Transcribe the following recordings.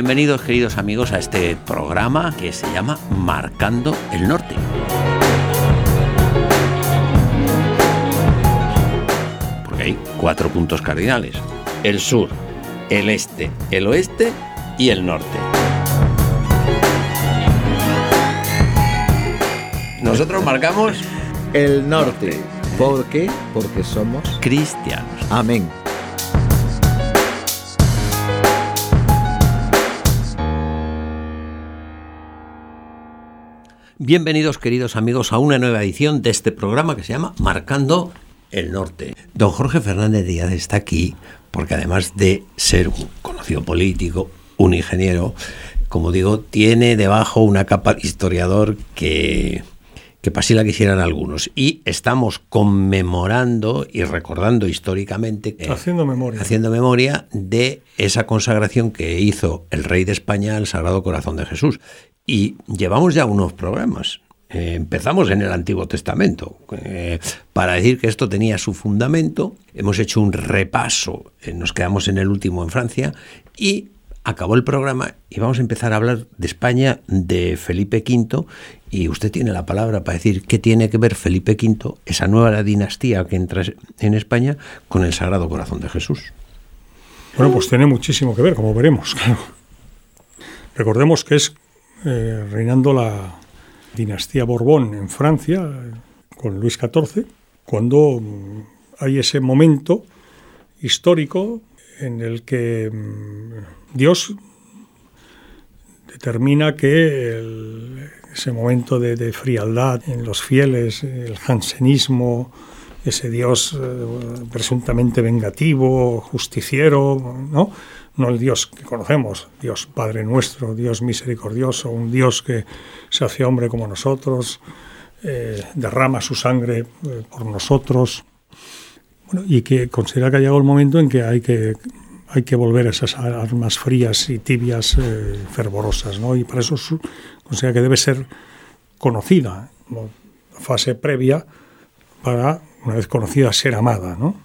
Bienvenidos queridos amigos a este programa que se llama Marcando el Norte. Porque hay cuatro puntos cardinales. El sur, el este, el oeste y el norte. Nosotros marcamos el norte. ¿Por qué? Porque somos cristianos. Amén. Bienvenidos queridos amigos a una nueva edición de este programa que se llama Marcando el Norte. Don Jorge Fernández Díaz está aquí porque además de ser un conocido político, un ingeniero, como digo, tiene debajo una capa de historiador que, que así la quisieran algunos. Y estamos conmemorando y recordando históricamente, haciendo memoria, haciendo memoria de esa consagración que hizo el rey de España al Sagrado Corazón de Jesús. Y llevamos ya unos programas. Eh, empezamos en el Antiguo Testamento eh, para decir que esto tenía su fundamento. Hemos hecho un repaso, eh, nos quedamos en el último en Francia y acabó el programa y vamos a empezar a hablar de España, de Felipe V, y usted tiene la palabra para decir qué tiene que ver Felipe V, esa nueva dinastía que entra en España, con el Sagrado Corazón de Jesús. Bueno, pues tiene muchísimo que ver, como veremos. Recordemos que es eh, reinando la dinastía Borbón en Francia, con Luis XIV, cuando mm, hay ese momento histórico en el que mm, Dios determina que ese momento de, frialdad en los fieles, el jansenismo, ese Dios eh, presuntamente vengativo, justiciero, ¿no? No el Dios que conocemos, Dios Padre nuestro, Dios misericordioso, un Dios que se hace hombre como nosotros, eh, derrama su sangre eh, por nosotros, y que considera que ha llegado el momento en que hay que hay que volver a esas armas frías y tibias eh, fervorosas, ¿no? Y para eso considera que debe ser conocida, como fase previa para, una vez conocida, ser amada, ¿no?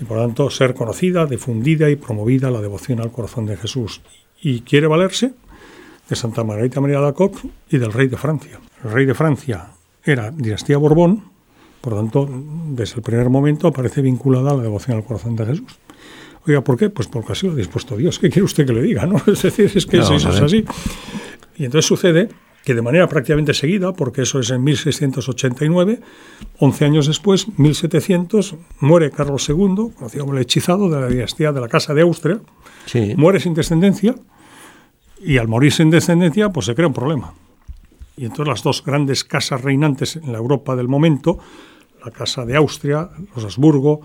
Y por lo tanto, ser conocida, difundida y promovida la devoción al corazón de Jesús. Y quiere valerse de Santa Margarita María de Alacoque y del rey de Francia. El rey de Francia era dinastía Borbón, por lo tanto, desde el primer momento aparece vinculada a la devoción al corazón de Jesús. Oiga, ¿por qué? Pues porque así lo ha dispuesto Dios. ¿Qué quiere usted que le diga? ¿no? Es decir, es que eso es así. Y entonces sucede que de manera prácticamente seguida, porque eso es en 1689, 11 años después, 1700, muere Carlos II, conocido como el hechizado de la dinastía de la Casa de Austria, muere sin descendencia, y al morir sin descendencia, pues se crea un problema. Y entonces las dos grandes casas reinantes en la Europa del momento, la Casa de Austria, los Habsburgo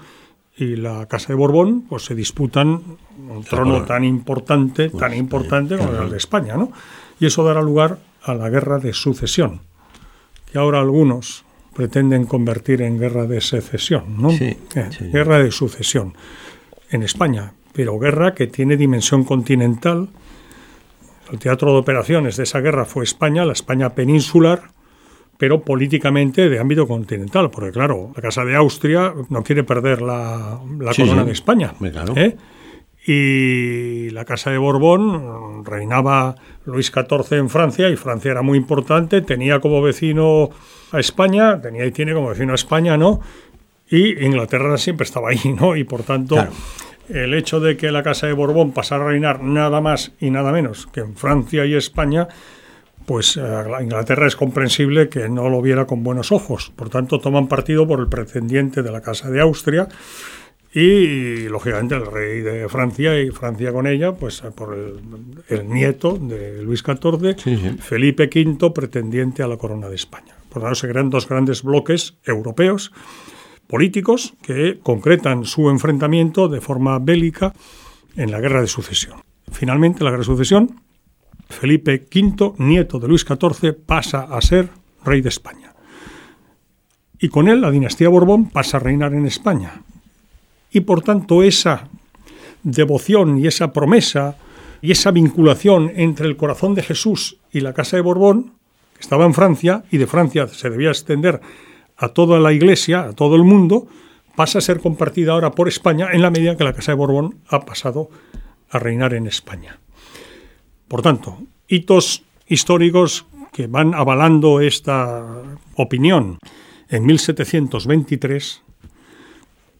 y la Casa de Borbón, pues se disputan un trono tan importante, tan pues, importante como el de España, ¿no? Y eso dará lugar a la guerra de sucesión, que ahora algunos pretenden convertir en guerra de secesión, ¿no? Eh, guerra de sucesión en España, pero guerra que tiene dimensión continental. El teatro de operaciones de esa guerra fue España, la España peninsular, pero políticamente de ámbito continental, porque claro, la Casa de Austria no quiere perder la, corona de España. ¿eh? Y la Casa de Borbón reinaba Luis XIV en Francia y Francia era muy importante, tenía como vecino a España, tenía y tiene como vecino a España, ¿no? Y Inglaterra siempre estaba ahí, ¿no? Y por tanto, el hecho de que la Casa de Borbón pasara a reinar nada más y nada menos que en Francia y España, pues eh, Inglaterra es comprensible que no lo viera con buenos ojos. Por tanto, toman partido por el pretendiente de la Casa de Austria y, lógicamente, el rey de Francia y Francia con ella, pues por el, nieto de Luis XIV, Felipe V, pretendiente a la corona de España. Por tanto, se crean dos grandes bloques europeos políticos que concretan su enfrentamiento de forma bélica en la guerra de sucesión. Finalmente, la guerra de sucesión Felipe V, nieto de Luis XIV, pasa a ser rey de España. Y con él la dinastía Borbón pasa a reinar en España. Y por tanto esa devoción y esa promesa y esa vinculación entre el corazón de Jesús y la casa de Borbón, que estaba en Francia y de Francia se debía extender a toda la Iglesia, a todo el mundo, pasa a ser compartida ahora por España en la medida que la casa de Borbón ha pasado a reinar en España. Por tanto, hitos históricos que van avalando esta opinión. En 1723,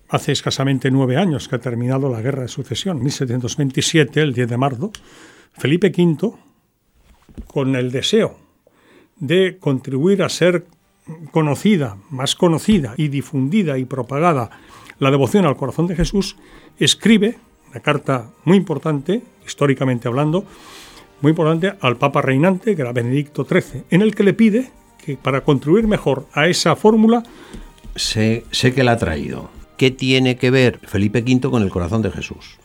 hace escasamente nueve años que ha terminado la Guerra de Sucesión, 1727, el 10 de marzo, Felipe V, con el deseo de contribuir a ser conocida, más conocida y difundida y propagada la devoción al corazón de Jesús, escribe una carta muy importante, históricamente hablando, muy importante al Papa reinante, que era Benedicto XIII, en el que le pide que para contribuir mejor a esa fórmula... Sé, sé que la ha traído. ¿Qué tiene que ver Felipe V con el corazón de Jesús?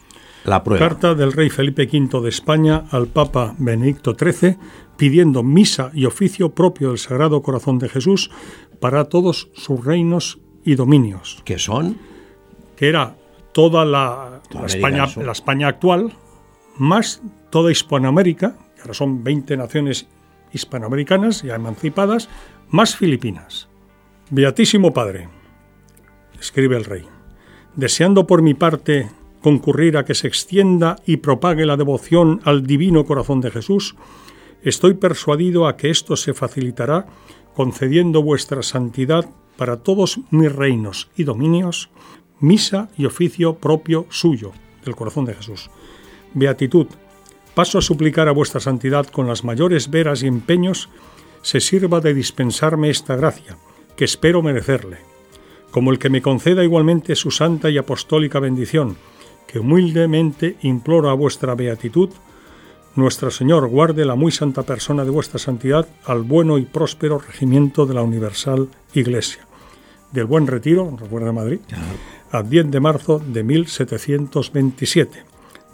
La prueba. Carta del rey Felipe V de España al Papa Benedicto XIII pidiendo misa y oficio propio del Sagrado Corazón de Jesús para todos sus reinos y dominios. ¿Qué son? Que era toda la, la España, la España actual, más toda Hispanoamérica, que ahora son 20 naciones hispanoamericanas ya emancipadas, más Filipinas. Beatísimo Padre, escribe el rey, deseando por mi parte concurrir a que se extienda y propague la devoción al divino corazón de Jesús, estoy persuadido a que esto se facilitará concediendo vuestra santidad para todos mis reinos y dominios, misa y oficio propio suyo, del corazón de Jesús. Beatitud, paso a suplicar a vuestra santidad con las mayores veras y empeños, se sirva de dispensarme esta gracia, que espero merecerle, como el que me conceda igualmente su santa y apostólica bendición, que humildemente imploro a vuestra beatitud, nuestro Señor guarde la muy santa persona de vuestra santidad al bueno y próspero regimiento de la Universal Iglesia. Del Buen Retiro, recuerda Madrid, al 10 de marzo de 1727.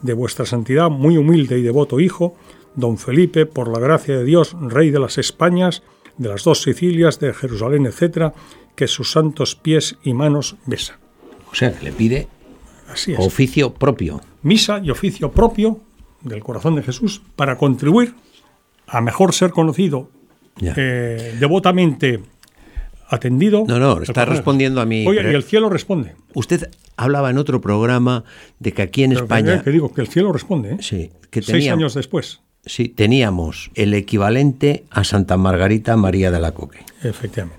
De vuestra santidad muy humilde y devoto hijo, don Felipe, por la gracia de Dios, rey de las Españas, de las dos Sicilias, de Jerusalén, etc., que sus santos pies y manos besa. O sea, que le pide Así es. oficio propio. Misa y oficio propio del corazón de Jesús para contribuir a mejor ser conocido eh, devotamente atendido. No, no, está respondiendo a mí, Oye, y el cielo responde. Usted hablaba en otro programa de que aquí en Pero España... Que, digo que el cielo responde. ¿eh? Sí, que Seis años después. Sí, teníamos el equivalente a Santa Margarita María de la Coque. Efectivamente.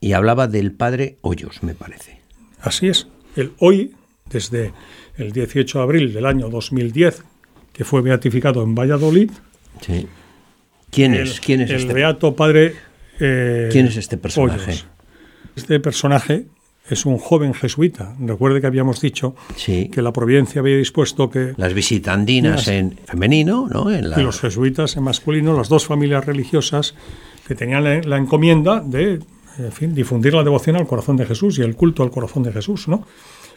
Y hablaba del padre Hoyos, me parece. Así es. El hoy, desde el 18 de abril del año 2010, que fue beatificado en Valladolid, Sí. ¿Quién el, es? ¿Quién es el este? beato padre. eh, ¿Quién es este personaje? Hoyos. Este personaje es un joven jesuita. Recuerde que habíamos dicho Sí. que la providencia había dispuesto que Las visitandinas Las- en femenino, ¿no? En la- y los jesuitas en masculino, las dos familias religiosas que tenían la, la encomienda de en fin, difundir la devoción al corazón de Jesús y el culto al corazón de Jesús, ¿no?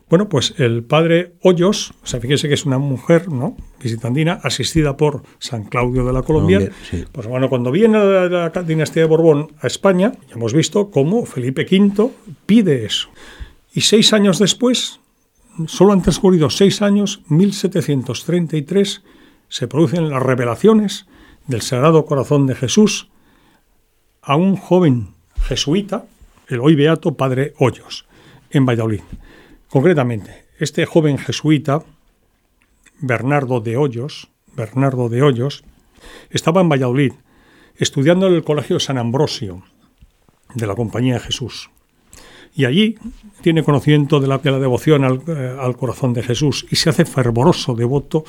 Bueno, pues el padre Hoyos, o sea, fíjese que es una mujer, ¿no? Visitandina, asistida por San Claudio de la Colombia. Colombia, sí. Pues bueno, cuando viene la, la dinastía de Borbón a España, ya hemos visto cómo Felipe V pide eso. Y seis años después, solo han transcurrido seis años, 1733, se producen las revelaciones del Sagrado Corazón de Jesús a un joven jesuita, el hoy beato padre Hoyos, en Valladolid. Concretamente, este joven jesuita, Bernardo de Hoyos, Bernardo de Hoyos, estaba en Valladolid estudiando en el Colegio San Ambrosio de la Compañía de Jesús. Y allí tiene conocimiento de la, la devoción al, eh, al corazón de Jesús y se hace fervoroso devoto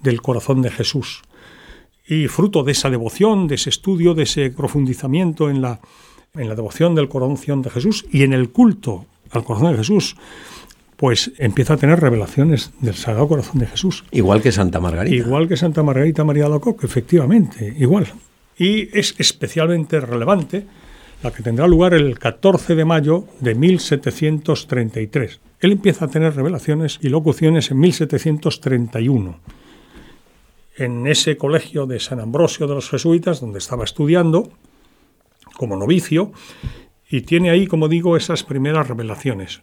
del corazón de Jesús. Y fruto de esa devoción, de ese estudio, de ese profundizamiento en la, en la devoción del corazón de Jesús y en el culto al corazón de Jesús, pues empieza a tener revelaciones del Sagrado Corazón de Jesús. Igual que Santa Margarita. Igual que Santa Margarita María de Alacoque, efectivamente, igual. Y es especialmente relevante la que tendrá lugar el 14 de mayo de 1733. Él empieza a tener revelaciones y locuciones en 1731. En ese colegio de San Ambrosio de los Jesuitas, donde estaba estudiando como novicio, y tiene ahí, como digo, esas primeras revelaciones.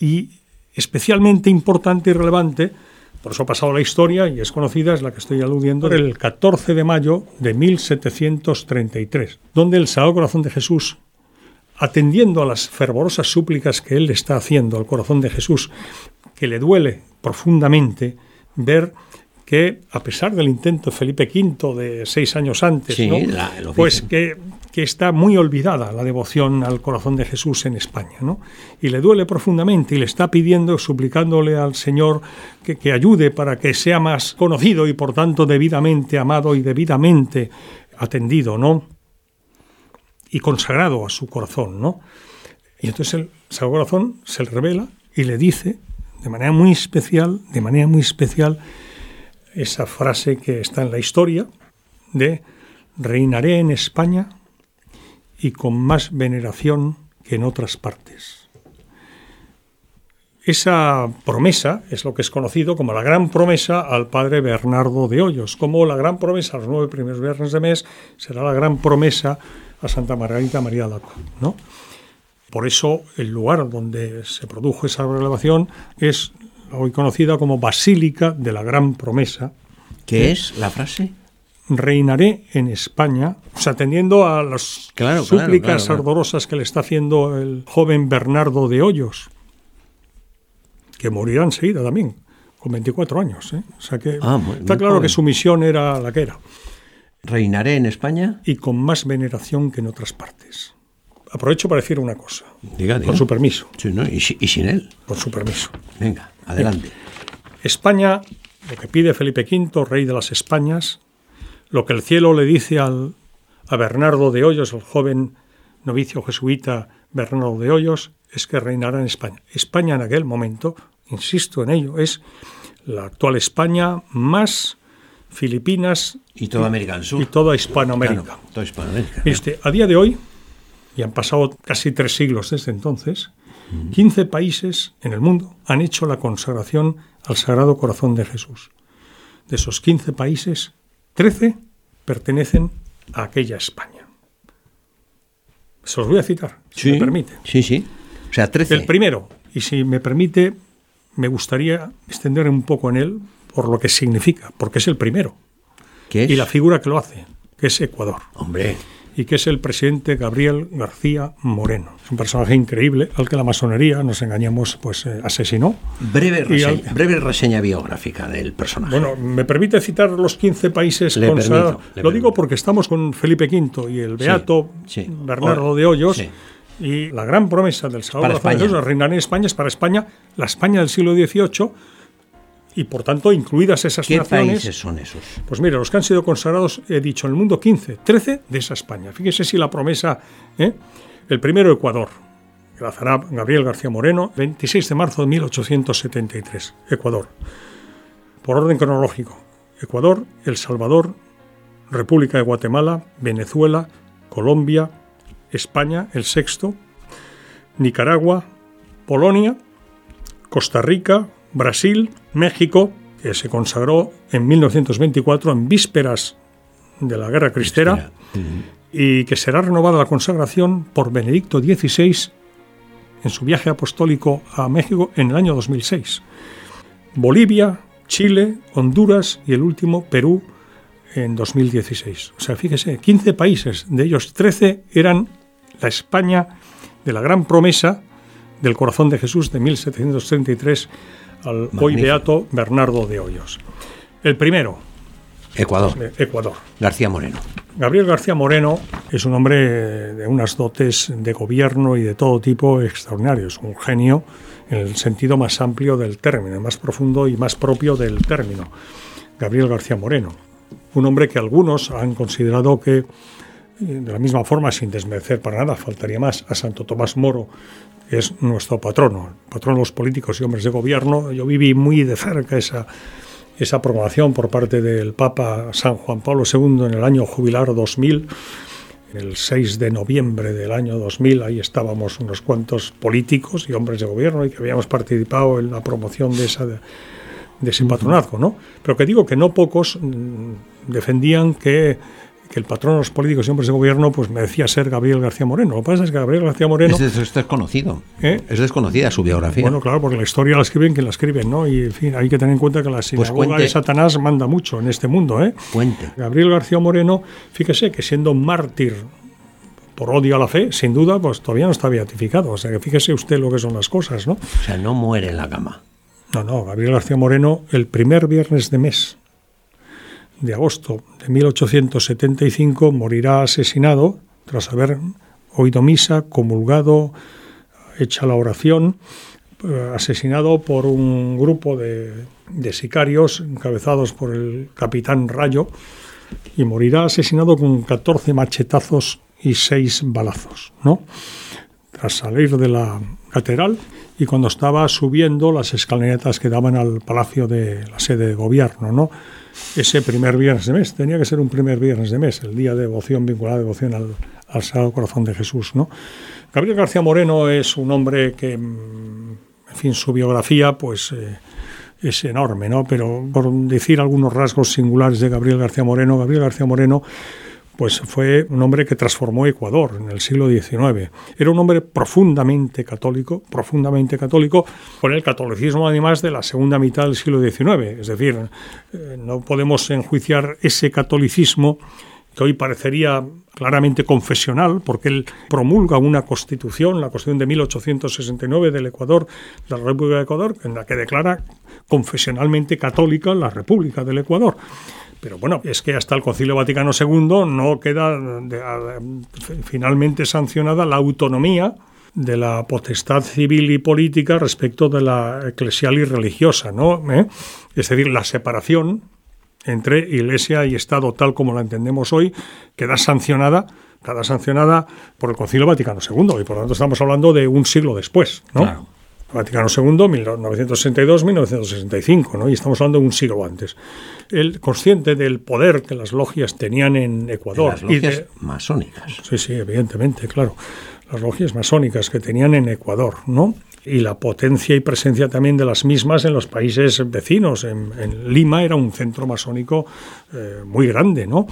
Y especialmente importante y relevante, por eso ha pasado la historia y es conocida, es la que estoy aludiendo, el 14 de mayo de 1733, donde el Sagrado Corazón de Jesús, atendiendo a las fervorosas súplicas que él le está haciendo al corazón de Jesús, que le duele profundamente ver que, a pesar del intento de Felipe V de seis años antes, Sí, ¿no? la- pues que, que está muy olvidada la devoción al corazón de Jesús en España, ¿no? Y le duele profundamente y le está pidiendo, suplicándole al Señor que, que ayude para que sea más conocido y por tanto debidamente amado y debidamente atendido, ¿no? Y consagrado a su corazón, ¿no? Y entonces el Sagrado Corazón se le revela y le dice, de manera muy especial, de manera muy especial, esa frase que está en la historia de reinaré en España y con más veneración que en otras partes. Esa promesa es lo que es conocido como la gran promesa al padre Bernardo de Hoyos, como la gran promesa a los nueve primeros viernes de mes será la gran promesa a Santa Margarita María Lago, ¿no? Por eso el lugar donde se produjo esa revelación es hoy conocida como Basílica de la Gran Promesa. ¿Qué es la frase? Reinaré en España, o sea, atendiendo a las Claro, súplicas claro, claro. ardorosas que le está haciendo el joven Bernardo de Hoyos, que morirá enseguida también, con 24 años. ¿eh? O sea que Ah, muy- está muy claro joven. que su misión era la que era, ¿Reinaré en España? y con más veneración que en otras partes. Aprovecho para decir una cosa, Diga, diga. con su permiso, Sí, ¿no? ¿Y, si- y sin él. con su permiso. Venga, adelante. España, lo que pide Felipe V, rey de las Españas, lo que el cielo le dice al, a Bernardo de Hoyos, el joven novicio jesuita Bernardo de Hoyos, es que reinará en España. España en aquel momento, insisto en ello, es la actual España más Filipinas Y toda América del Sur. y toda Hispanoamérica. Claro, toda Hispanoamérica. A día de hoy, y han pasado casi tres siglos desde entonces, 15 países en el mundo han hecho la consagración al Sagrado Corazón de Jesús. De esos 15 países, 13 pertenecen a aquella España. Se los voy a citar, si Sí, me permite. Sí, sí. O sea, 13. El primero, y si me permite, me gustaría extender un poco en él por lo que significa, porque es el primero, ¿Qué es? y la figura que lo hace, que es Ecuador Hombre, y que es el presidente Gabriel García Moreno. Es un personaje increíble al que la masonería, nos engañamos, pues eh, asesinó. breve reseña, al- breve reseña biográfica del personaje. Bueno, ¿me permite citar los 15 países Le consagrados? permito, le Lo digo permito. porque estamos con Felipe V y el Sí, beato sí. Bernardo Ahora, de Hoyos. sí. Y la gran promesa del Salvador España. Jesús, reinar en España, es para España, la España del siglo XVIII, y por tanto, incluidas esas ¿Qué naciones. países son esos? Pues mire, los que han sido consagrados, he dicho, en el mundo 15, 13 de esa España. Fíjese si la promesa, ¿eh? el primero Ecuador, Grazará Gabriel García Moreno, 26 de marzo de 1873, Ecuador. Por orden cronológico, Ecuador, El Salvador, República de Guatemala, Venezuela, Colombia, España, el sexto, Nicaragua, Polonia, Costa Rica, Brasil, México, que se consagró en 1924 en vísperas de la Guerra Cristera y que será renovada la consagración por Benedicto XVI en su viaje apostólico a México en el año 2006. Bolivia, Chile, Honduras y el último Perú en 2016. O sea, fíjese, 15 países, de ellos 13 eran la España de la gran promesa del corazón de Jesús de 1733 al hoy beato Bernardo de Hoyos. El primero, Ecuador. eh, Ecuador. García Moreno. Gabriel García Moreno es un hombre de unas dotes de gobierno y de todo tipo extraordinarios, un genio en el sentido más amplio del término, más profundo y más propio del término. Gabriel García Moreno, un hombre que algunos han considerado que, eh, de la misma forma, sin desmerecer para nada, faltaría más, a Santo Tomás Moro, es nuestro patrono, los políticos y hombres de gobierno. Yo viví muy de cerca esa, esa proclamación por parte del Papa San Juan Pablo II en el año jubilar 2000, el 6 de noviembre del año 2000, ahí estábamos unos cuantos políticos y hombres de gobierno y que habíamos participado en la promoción de, esa, de, ese patronazgo, ¿no? Pero que digo que no pocos mm, defendían que, que el patrón de los políticos y hombres de gobierno pues merecía ser Gabriel García Moreno. Lo que pasa es que Gabriel García Moreno... Es, des- es desconocido. ¿Eh? Es desconocida su biografía. Bueno, claro, porque la historia la escriben quien la escriben, ¿no? Y, en fin, hay que tener en cuenta que la sinagoga cuente. de Satanás manda mucho en este mundo, ¿eh? Cuente. Gabriel García Moreno, fíjese que siendo mártir por odio a la fe, sin duda, pues todavía no está beatificado. O sea, que fíjese usted lo que son las cosas, ¿no? O sea, no muere en la cama. No, no, Gabriel García Moreno, el primer viernes de mes de agosto de 1875 morirá asesinado tras haber oído misa, comulgado, hecha la oración, eh, asesinado por un grupo de, de sicarios encabezados por el capitán Rayo y morirá asesinado con 14 machetazos y 6 balazos, ¿no? Tras salir de la catedral y cuando estaba subiendo las escaleras que daban al palacio de la sede de gobierno, ¿no? Ese primer viernes de mes, tenía que ser un primer viernes de mes, el día de devoción vinculada a devoción al, al Sagrado Corazón de Jesús, ¿no? Gabriel García Moreno es un hombre que, mm, en fin, su biografía, pues... Eh, es enorme, ¿no? Pero por decir algunos rasgos singulares de Gabriel García Moreno, Gabriel García Moreno pues fue un hombre que transformó Ecuador en el siglo XIX. Era un hombre profundamente católico, profundamente católico, con el catolicismo además de la segunda mitad del siglo XIX. Es decir, eh, no podemos enjuiciar ese catolicismo que hoy parecería claramente confesional, porque él promulga una constitución, la constitución de 1869 del Ecuador, la República de Ecuador, en la que declara confesionalmente católica la República del Ecuador. Pero bueno, es que hasta el Concilio Vaticano II no queda finalmente sancionada la autonomía de la potestad civil y política respecto de la eclesial y religiosa, ¿no? ¿Eh? Es decir, la separación entre Iglesia y Estado tal como la entendemos hoy queda sancionada queda sancionada por el Concilio Vaticano II y por lo tanto estamos hablando de un siglo después, ¿no? Vaticano II, 1962-1965, ¿no? y estamos hablando de un siglo antes. El consciente del poder que las logias tenían en Ecuador. las logias masónicas. Sí, sí, evidentemente, claro. Las logias masónicas que tenían en Ecuador, ¿no? y la potencia y presencia también de las mismas en los países vecinos. En, Lima era un centro masónico eh, muy grande, ¿no?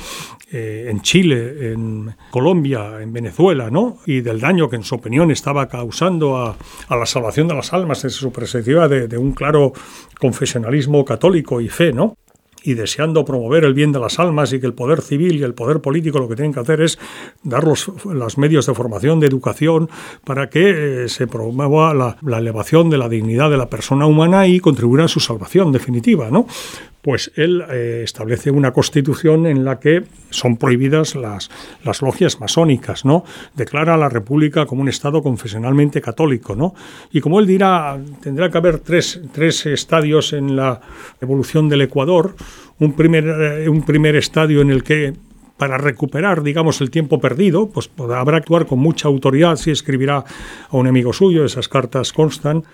Eh, en Chile, en Colombia, en Venezuela, ¿no? Y del daño que en su opinión estaba causando a, la salvación de las almas desde su perspectiva de un claro confesionalismo católico y fe, ¿no? Y deseando promover el bien de las almas y que el poder civil y el poder político lo que tienen que hacer es dar los, medios de formación, de educación, para que eh, se promueva la, la, elevación de la dignidad de la persona humana y contribuir a su salvación definitiva, ¿no? Pues él eh, establece una constitución en la que son prohibidas las, las logias masónicas, ¿no? Declara a la República como un Estado confesionalmente católico, ¿no? Y como él dirá, tendrá que haber tres, tres estadios en la evolución del Ecuador. Un primer, eh, un primer estadio en el que para recuperar, digamos, el tiempo perdido, pues habrá que actuar con mucha autoridad si escribirá a un amigo suyo, esas cartas constan.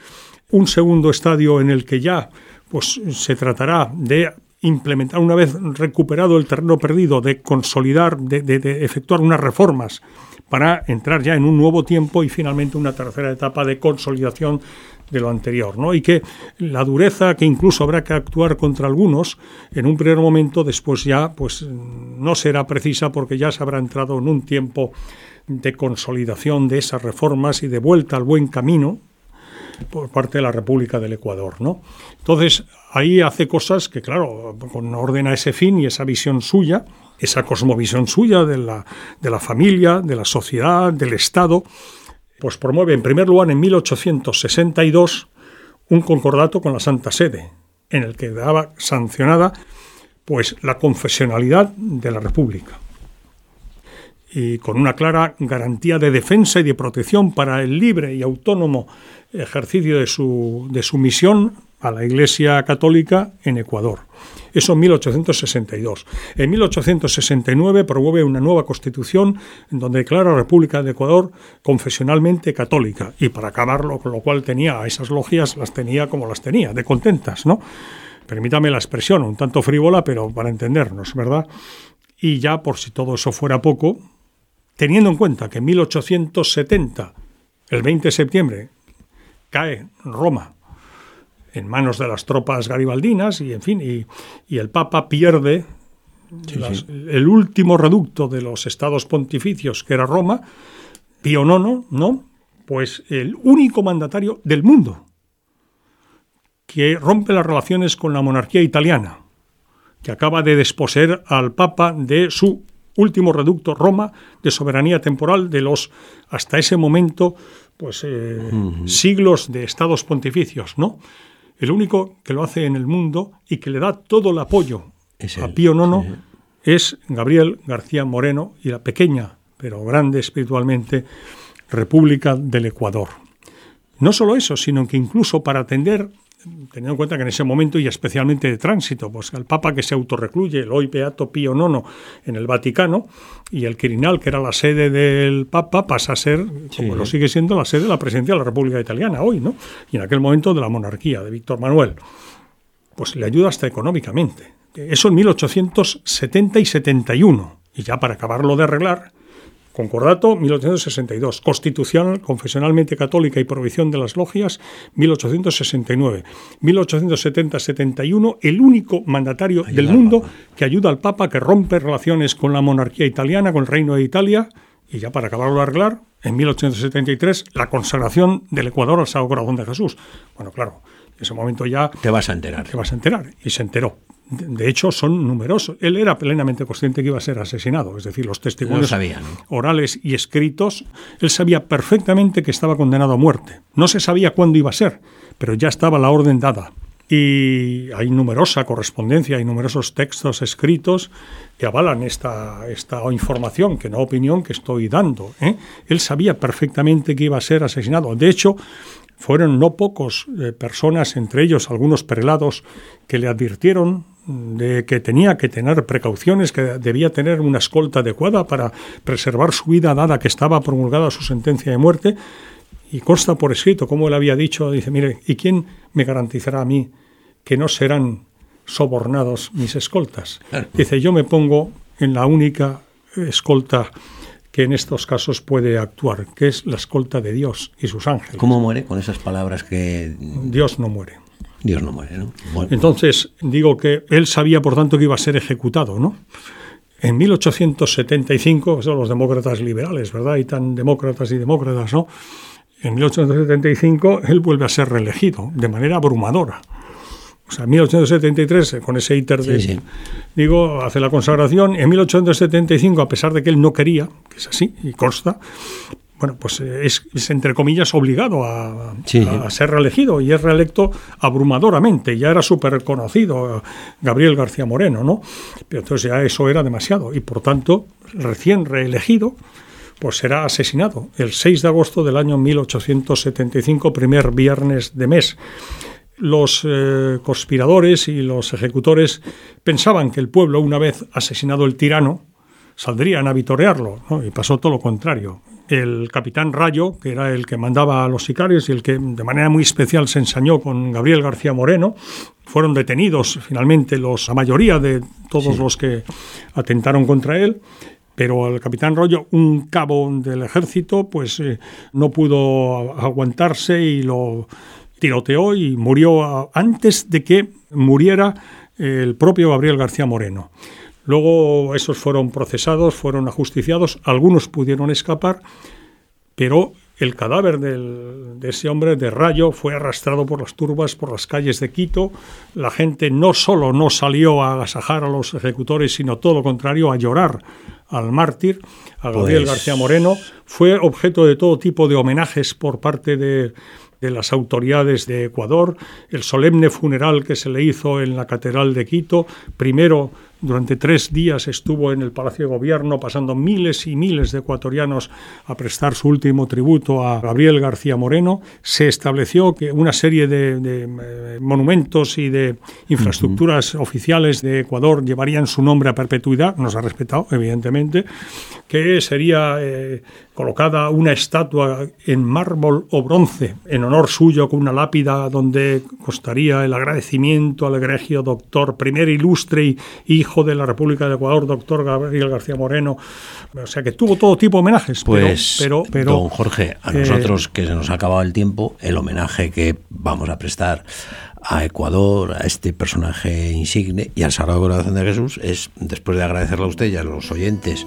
Un segundo estadio en el que ya pues se tratará de implementar, una vez recuperado el terreno perdido, de consolidar, de, efectuar unas reformas para entrar ya en un nuevo tiempo y finalmente una tercera etapa de consolidación de lo anterior, ¿no? Y que la dureza que incluso habrá que actuar contra algunos en un primer momento, después ya pues no será precisa porque ya se habrá entrado en un tiempo de consolidación de esas reformas y de vuelta al buen camino, por parte de la República del Ecuador, ¿no? Entonces, ahí hace cosas que, claro, con orden a ese fin y esa visión suya, esa cosmovisión suya de la, de la familia, de la sociedad, del Estado, pues promueve en primer lugar en 1862 un concordato con la Santa Sede, en el que daba sancionada pues la confesionalidad de la República y con una clara garantía de defensa y de protección para el libre y autónomo ejercicio de su, de su misión a la Iglesia Católica en Ecuador. Eso en 1862. En 1869 promueve una nueva constitución en donde declara la República de Ecuador confesionalmente católica y para acabarlo, con lo cual tenía a esas logias, las tenía como las tenía, de contentas, ¿no? Permítame la expresión, un tanto frívola, pero para entendernos, ¿verdad? Y ya por si todo eso fuera poco, teniendo en cuenta que en 1870, el 20 de septiembre, cae Roma en manos de las tropas garibaldinas y en fin y, el Papa pierde el último reducto de los estados pontificios que era Roma Pío IX no pues el único mandatario del mundo que rompe las relaciones con la monarquía italiana que acaba de desposeer al Papa de su último reducto Roma de soberanía temporal de los hasta ese momento pues eh, siglos de estados pontificios, ¿no? El único que lo hace en el mundo y que le da todo el apoyo Es a él, Pío IX sí. es Gabriel García Moreno y la pequeña, pero grande espiritualmente, República del Ecuador. No solo eso, sino que incluso para atender, teniendo en cuenta que en ese momento y especialmente de tránsito, pues el Papa que se autorrecluye, el hoy Beato Pío IX, en el Vaticano, y el Quirinal, que era la sede del Papa, pasa a ser, como Sí. lo sigue siendo, la sede de la presidencia de la República Italiana hoy, ¿no? Y en aquel momento de la monarquía de Víctor Manuel pues le ayuda hasta económicamente. Eso en 1870 y 71. Y ya para acabarlo de arreglar, Concordato 1862, Constitución confesionalmente católica y prohibición de las logias 1869, 1870-71, el único mandatario Ayuda del mundo que ayuda al Papa, que rompe relaciones con la monarquía italiana, con el Reino de Italia, y ya para acabarlo de arreglar, en 1873, la consagración del Ecuador al Sagrado Corazón de Jesús. Bueno, claro, en ese momento ya Te vas a enterar. te vas a enterar. Y se enteró. De hecho, son numerosos. Él era plenamente consciente que iba a ser asesinado. Es decir, los testimonios Lo sabía, ¿no? orales y escritos, él sabía perfectamente que estaba condenado a muerte. No se sabía cuándo iba a ser, pero ya estaba la orden dada. Y hay numerosa correspondencia, hay numerosos textos escritos que avalan esta, esta información, que no opinión que estoy dando. ¿eh? Él sabía perfectamente que iba a ser asesinado. De hecho, fueron no pocos eh, personas, entre ellos algunos prelados, que le advirtieron de que tenía que tener precauciones, que debía tener una escolta adecuada para preservar su vida, dada que estaba promulgada su sentencia de muerte. Y consta por escrito, como él había dicho, dice, mire, ¿y quién me garantizará a mí que no serán sobornados mis escoltas? Dice, yo me pongo en la única escolta que en estos casos puede actuar, que es la escolta de Dios y sus ángeles. ¿Cómo muere con esas palabras que Dios no muere. Dios no muere, ¿no? Bueno, Entonces, digo que él sabía, por tanto, que iba a ser ejecutado, ¿no? En 1875, son los demócratas liberales, ¿verdad? Y tan demócratas y demócratas, ¿no? En 1875 él vuelve a ser reelegido de manera abrumadora. O sea, en 1873, eh, con ese íter de, Sí, sí. digo, hace la consagración. En 1875, a pesar de que él no quería, que es así, y consta, bueno, pues eh, es, es, entre comillas obligado a, Sí. a ser reelegido y es reelecto abrumadoramente. Ya era súper conocido eh, Gabriel García Moreno, ¿no? Pero entonces ya eso era demasiado y por tanto, recién reelegido, pues será asesinado el 6 de agosto del año 1875, primer viernes de mes los eh, conspiradores y los ejecutores pensaban que el pueblo, una vez asesinado el tirano, saldrían a vitorearlo, ¿no? y pasó todo lo contrario. El capitán Rayo, que era el que mandaba a los sicarios y el que de manera muy especial se ensañó con Gabriel García Moreno, fueron detenidos finalmente los, la mayoría de todos los que atentaron contra él, pero el capitán Rollo, un cabo del ejército, pues eh, no pudo aguantarse y lo tiroteó y murió a- antes de que muriera el propio Gabriel García Moreno. Luego esos fueron procesados, fueron ajusticiados, algunos pudieron escapar, pero el cadáver del- de ese hombre de Rayo fue arrastrado por las turbas, por las calles de Quito. La gente no solo no salió a agasajar a los ejecutores, sino todo lo contrario, a llorar al mártir, a Gabriel Pues- García Moreno. Fue objeto de todo tipo de homenajes por parte de, de las autoridades de Ecuador. El solemne funeral que se le hizo en la Catedral de Quito, primero durante tres días estuvo en el Palacio de Gobierno, pasando miles y miles de ecuatorianos a prestar su último tributo a Gabriel García Moreno. Se estableció que una serie de, de, eh, monumentos y de infraestructuras oficiales de Ecuador llevarían su nombre a perpetuidad, nos ha respetado, evidentemente, que sería eh, colocada una estatua en mármol o bronce en honor suyo con una lápida donde costaría el agradecimiento al egregio doctor, primer ilustre y hijo de la República de Ecuador, doctor Gabriel García Moreno. O sea que tuvo todo tipo de homenajes. pero- Pues, pero, pero, don Jorge, a eh, nosotros que se nos ha acabado el tiempo, el homenaje que vamos a prestar a Ecuador, a este personaje insigne y al Sagrado Corazón de Jesús es, después de agradecerle a usted y a los oyentes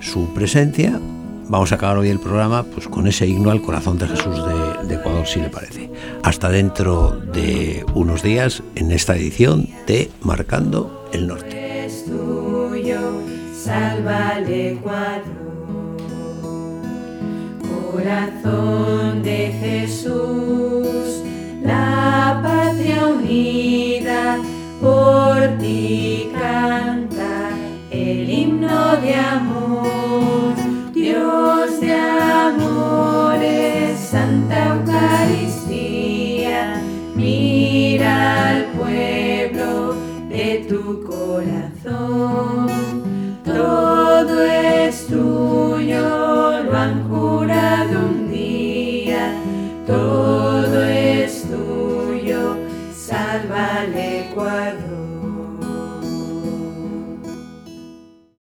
su presencia, vamos a acabar hoy el programa pues con ese himno al Corazón de Jesús de, de Ecuador, si le parece. Hasta dentro de unos días en esta edición de Marcando el Norte. Es tuyo, salva al Ecuador. Corazón de Jesús, la patria unida por ti canta. el himno de amor, Dios de amores, Santa Eucaristía, mira al pueblo de tu corazón. Todo